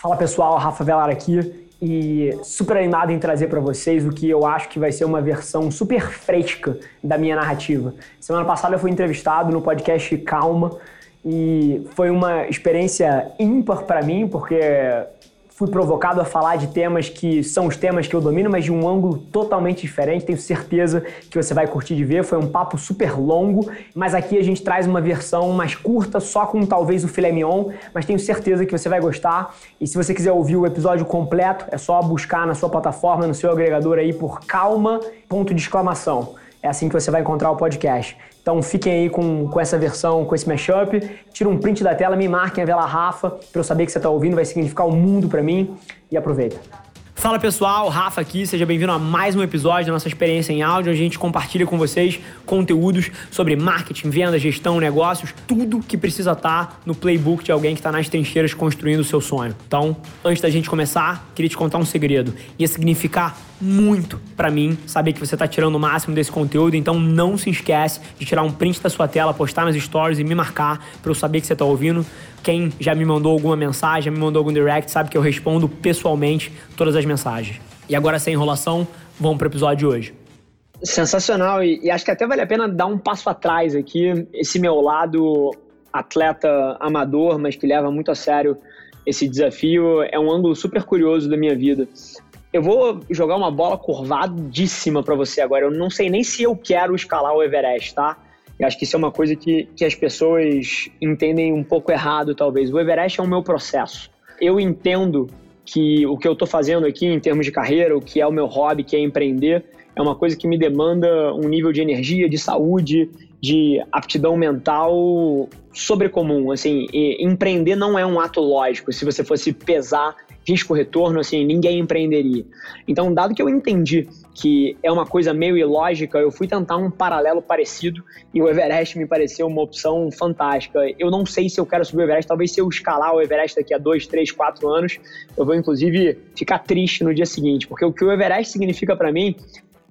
Fala pessoal, Rafa Velar aqui e super animado em trazer para vocês o que eu acho que vai ser uma versão super fresca da minha narrativa. Semana passada eu fui entrevistado no podcast Calma e foi uma experiência ímpar para mim porque fui provocado a falar de temas que são os temas que eu domino, mas de um ângulo totalmente diferente. Tenho certeza que você vai curtir de ver. Foi um papo super longo, mas aqui a gente traz uma versão mais curta, só com talvez o filé mignon, mas tenho certeza que você vai gostar. E se você quiser ouvir o episódio completo, é só buscar na sua plataforma, no seu agregador aí por calma, ponto de exclamação. É assim que você vai encontrar o podcast. Então fiquem aí com, com essa versão, com esse mashup. Tira um print da tela, me marquem a vela Rafa, para eu saber que você está ouvindo, vai significar o um mundo para mim. E aproveita. Fala pessoal, Rafa aqui, seja bem-vindo a mais um episódio da nossa experiência em áudio, onde a gente compartilha com vocês conteúdos sobre marketing, venda, gestão, negócios, tudo que precisa estar tá no playbook de alguém que está nas trincheiras construindo o seu sonho. Então, antes da gente começar, queria te contar um segredo. Ia significar muito para mim saber que você está tirando o máximo desse conteúdo, então não se esquece de tirar um print da sua tela, postar nas stories e me marcar para eu saber que você está ouvindo. Quem já me mandou alguma mensagem, já me mandou algum direct, sabe que eu respondo pessoalmente todas as mensagens. E agora, sem enrolação, vamos para o episódio de hoje. Sensacional, e, e acho que até vale a pena dar um passo atrás aqui. Esse meu lado atleta amador, mas que leva muito a sério esse desafio, é um ângulo super curioso da minha vida. Eu vou jogar uma bola curvadíssima para você agora. Eu não sei nem se eu quero escalar o Everest, tá? Eu acho que isso é uma coisa que, que as pessoas entendem um pouco errado, talvez. O Everest é o meu processo. Eu entendo que o que eu estou fazendo aqui em termos de carreira, o que é o meu hobby, que é empreender, é uma coisa que me demanda um nível de energia, de saúde, de aptidão mental sobrecomum. Assim, empreender não é um ato lógico. Se você fosse pesar risco-retorno, assim, ninguém empreenderia. Então, dado que eu entendi que é uma coisa meio ilógica, eu fui tentar um paralelo parecido e o Everest me pareceu uma opção fantástica. Eu não sei se eu quero subir o Everest, talvez se eu escalar o Everest daqui a dois, três, quatro anos, eu vou inclusive ficar triste no dia seguinte, porque o que o Everest significa para mim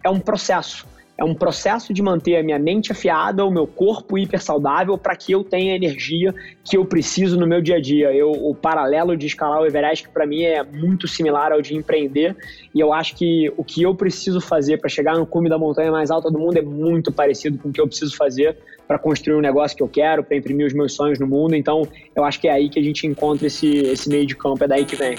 é um processo é um processo de manter a minha mente afiada, o meu corpo hiper saudável para que eu tenha a energia que eu preciso no meu dia a dia. Eu, o paralelo de escalar o Everest para mim é muito similar ao de empreender e eu acho que o que eu preciso fazer para chegar no cume da montanha mais alta do mundo é muito parecido com o que eu preciso fazer para construir um negócio que eu quero, para imprimir os meus sonhos no mundo. Então, eu acho que é aí que a gente encontra esse, esse meio de campo, é daí que vem.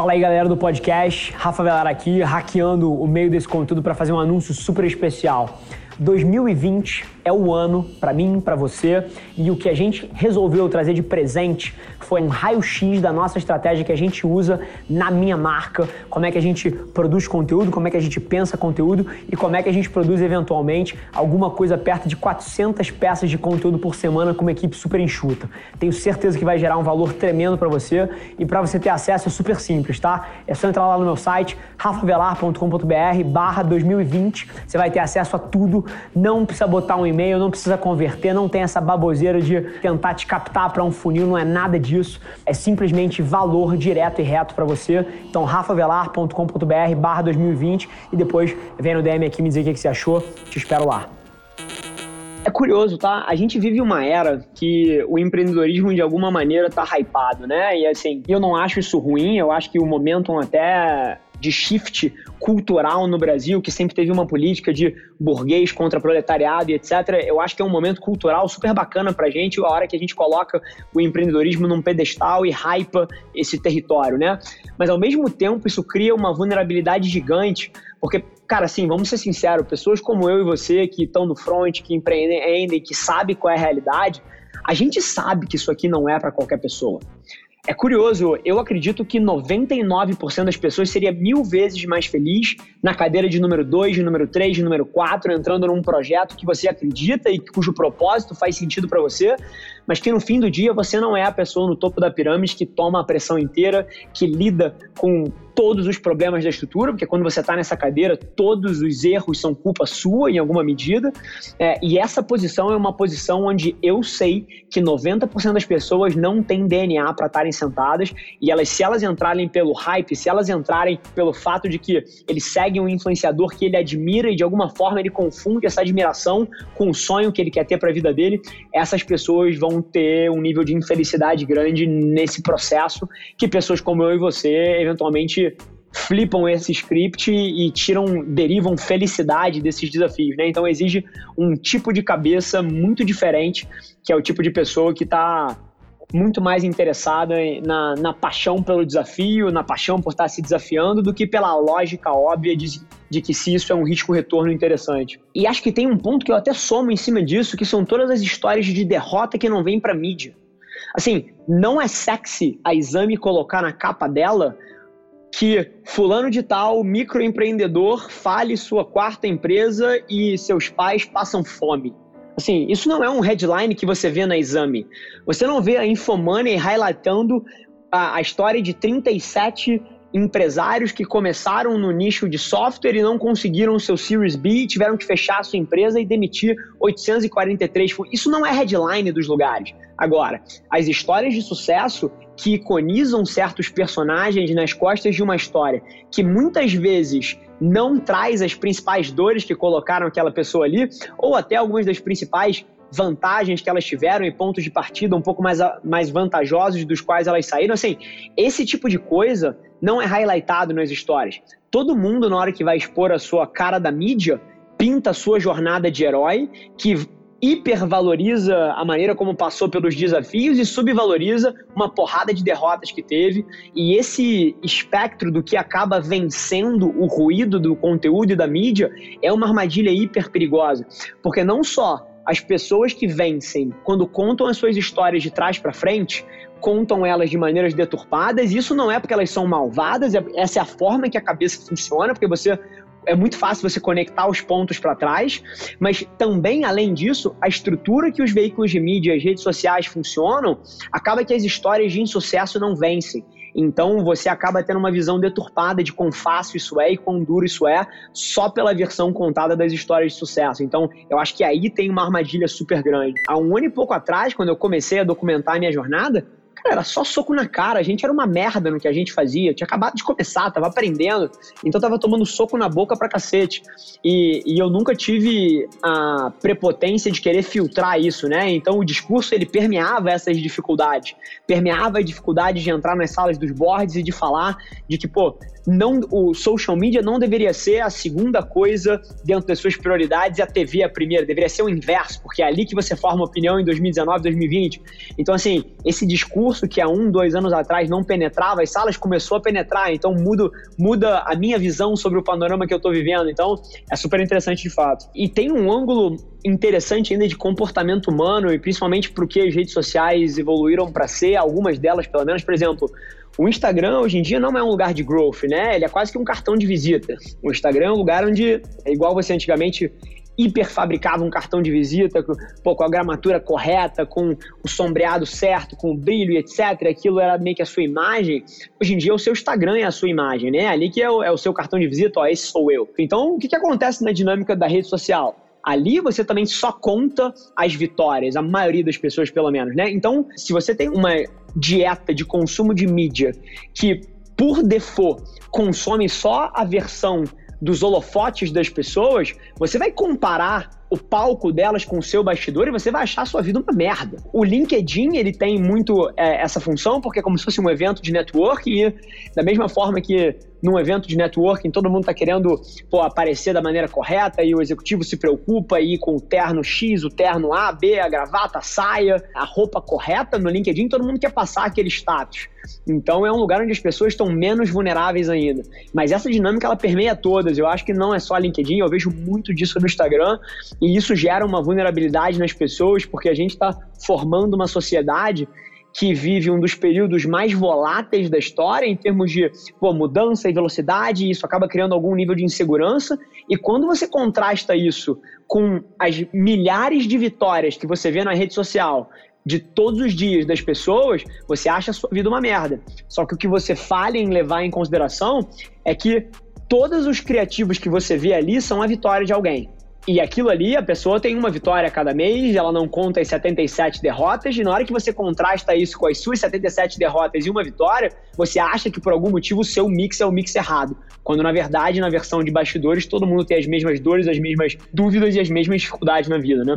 Fala aí, galera do podcast. Rafa Velar aqui, hackeando o meio desse conteúdo para fazer um anúncio super especial. 2020 é o ano para mim, para você, e o que a gente resolveu trazer de presente foi um raio-x da nossa estratégia que a gente usa na minha marca, como é que a gente produz conteúdo, como é que a gente pensa conteúdo e como é que a gente produz eventualmente alguma coisa perto de 400 peças de conteúdo por semana com uma equipe super enxuta. Tenho certeza que vai gerar um valor tremendo para você e para você ter acesso é super simples, tá? É só entrar lá no meu site rafavelar.com.br/2020, você vai ter acesso a tudo, não precisa botar um e-mail, não precisa converter, não tem essa baboseira de tentar te captar para um funil, não é nada disso. É simplesmente valor direto e reto para você. Então, rafavelar.com.br barra 2020 e depois vem no DM aqui me dizer o que você achou. Te espero lá. É curioso, tá? A gente vive uma era que o empreendedorismo de alguma maneira tá hypado, né? E assim, eu não acho isso ruim, eu acho que o momentum até de shift cultural no Brasil, que sempre teve uma política de burguês contra proletariado e etc. Eu acho que é um momento cultural super bacana pra gente, a hora que a gente coloca o empreendedorismo num pedestal e hypa esse território, né? Mas ao mesmo tempo isso cria uma vulnerabilidade gigante, porque, cara, assim, vamos ser sinceros, pessoas como eu e você que estão no front, que empreendem, que sabem qual é a realidade, a gente sabe que isso aqui não é para qualquer pessoa. É curioso, eu acredito que 99% das pessoas seria mil vezes mais feliz na cadeira de número 2, de número 3, de número 4, entrando num projeto que você acredita e cujo propósito faz sentido para você, mas que no fim do dia você não é a pessoa no topo da pirâmide que toma a pressão inteira, que lida com todos os problemas da estrutura, porque quando você está nessa cadeira, todos os erros são culpa sua em alguma medida. É, e essa posição é uma posição onde eu sei que 90% das pessoas não têm DNA para estarem sentadas e elas, se elas entrarem pelo hype, se elas entrarem pelo fato de que eles seguem um influenciador que ele admira e de alguma forma ele confunde essa admiração com o sonho que ele quer ter para a vida dele, essas pessoas vão ter um nível de infelicidade grande nesse processo que pessoas como eu e você eventualmente flipam esse script e tiram, derivam felicidade desses desafios, né? Então exige um tipo de cabeça muito diferente, que é o tipo de pessoa que está muito mais interessada na, na paixão pelo desafio, na paixão por estar se desafiando, do que pela lógica óbvia de, de que se isso é um risco-retorno interessante. E acho que tem um ponto que eu até somo em cima disso, que são todas as histórias de derrota que não vêm para mídia. Assim, não é sexy a exame colocar na capa dela que fulano de tal, microempreendedor, fale sua quarta empresa e seus pais passam fome. Assim, isso não é um headline que você vê na exame. Você não vê a Infomoney highlightando a, a história de 37 empresários que começaram no nicho de software e não conseguiram seu Series B, tiveram que fechar a sua empresa e demitir 843. Isso não é headline dos lugares. Agora, as histórias de sucesso que iconizam certos personagens nas costas de uma história que muitas vezes não traz as principais dores que colocaram aquela pessoa ali, ou até algumas das principais vantagens que elas tiveram e pontos de partida um pouco mais, mais vantajosos dos quais elas saíram. Assim, esse tipo de coisa não é highlightado nas histórias. Todo mundo, na hora que vai expor a sua cara da mídia, pinta a sua jornada de herói, que hipervaloriza a maneira como passou pelos desafios e subvaloriza uma porrada de derrotas que teve. E esse espectro do que acaba vencendo o ruído do conteúdo e da mídia é uma armadilha hiper perigosa. Porque não só as pessoas que vencem, quando contam as suas histórias de trás para frente, contam elas de maneiras deturpadas. Isso não é porque elas são malvadas, é, essa é a forma que a cabeça funciona, porque você é muito fácil você conectar os pontos para trás, mas também, além disso, a estrutura que os veículos de mídia, as redes sociais funcionam, acaba que as histórias de insucesso não vencem. Então você acaba tendo uma visão deturpada de quão fácil isso é e quão duro isso é, só pela versão contada das histórias de sucesso. Então eu acho que aí tem uma armadilha super grande. Há um ano e pouco atrás, quando eu comecei a documentar a minha jornada, Cara, era só soco na cara. A gente era uma merda no que a gente fazia. tinha acabado de começar, tava aprendendo. Então tava tomando soco na boca pra cacete. E, e eu nunca tive a prepotência de querer filtrar isso, né? Então o discurso ele permeava essas dificuldades. Permeava a dificuldade de entrar nas salas dos boards e de falar de que, pô, não, o social media não deveria ser a segunda coisa dentro das suas prioridades e a TV a primeira. Deveria ser o inverso, porque é ali que você forma opinião em 2019, 2020. Então, assim, esse discurso que há um, dois anos atrás não penetrava, as salas começou a penetrar, então muda, muda a minha visão sobre o panorama que eu estou vivendo. Então, é super interessante de fato. E tem um ângulo interessante ainda de comportamento humano e principalmente porque as redes sociais evoluíram para ser, algumas delas pelo menos, por exemplo, o Instagram hoje em dia não é um lugar de growth, né? Ele é quase que um cartão de visita. O Instagram é um lugar onde é igual você antigamente hiperfabricava um cartão de visita com, pô, com a gramatura correta, com o sombreado certo, com o brilho, etc. Aquilo era meio que a sua imagem. Hoje em dia, o seu Instagram é a sua imagem, né? Ali que é o, é o seu cartão de visita, ó, esse sou eu. Então, o que, que acontece na dinâmica da rede social? Ali você também só conta as vitórias, a maioria das pessoas, pelo menos, né? Então, se você tem uma dieta de consumo de mídia que, por default, consome só a versão dos holofotes das pessoas, você vai comparar o palco delas com o seu bastidor e você vai achar a sua vida uma merda. O LinkedIn, ele tem muito é, essa função, porque é como se fosse um evento de networking e da mesma forma que num evento de networking, todo mundo está querendo pô, aparecer da maneira correta e o executivo se preocupa ir com o terno X, o terno A, B, a gravata, a saia, a roupa correta no LinkedIn, todo mundo quer passar aquele status. Então é um lugar onde as pessoas estão menos vulneráveis ainda. Mas essa dinâmica ela permeia todas. Eu acho que não é só LinkedIn, eu vejo muito disso no Instagram e isso gera uma vulnerabilidade nas pessoas porque a gente está formando uma sociedade que vive um dos períodos mais voláteis da história em termos de pô, mudança e velocidade, e isso acaba criando algum nível de insegurança. E quando você contrasta isso com as milhares de vitórias que você vê na rede social de todos os dias das pessoas, você acha a sua vida uma merda. Só que o que você falha em levar em consideração é que todos os criativos que você vê ali são a vitória de alguém. E aquilo ali, a pessoa tem uma vitória a cada mês, ela não conta as 77 derrotas, e na hora que você contrasta isso com as suas 77 derrotas e uma vitória, você acha que por algum motivo o seu mix é o mix errado. Quando na verdade, na versão de bastidores, todo mundo tem as mesmas dores, as mesmas dúvidas e as mesmas dificuldades na vida, né?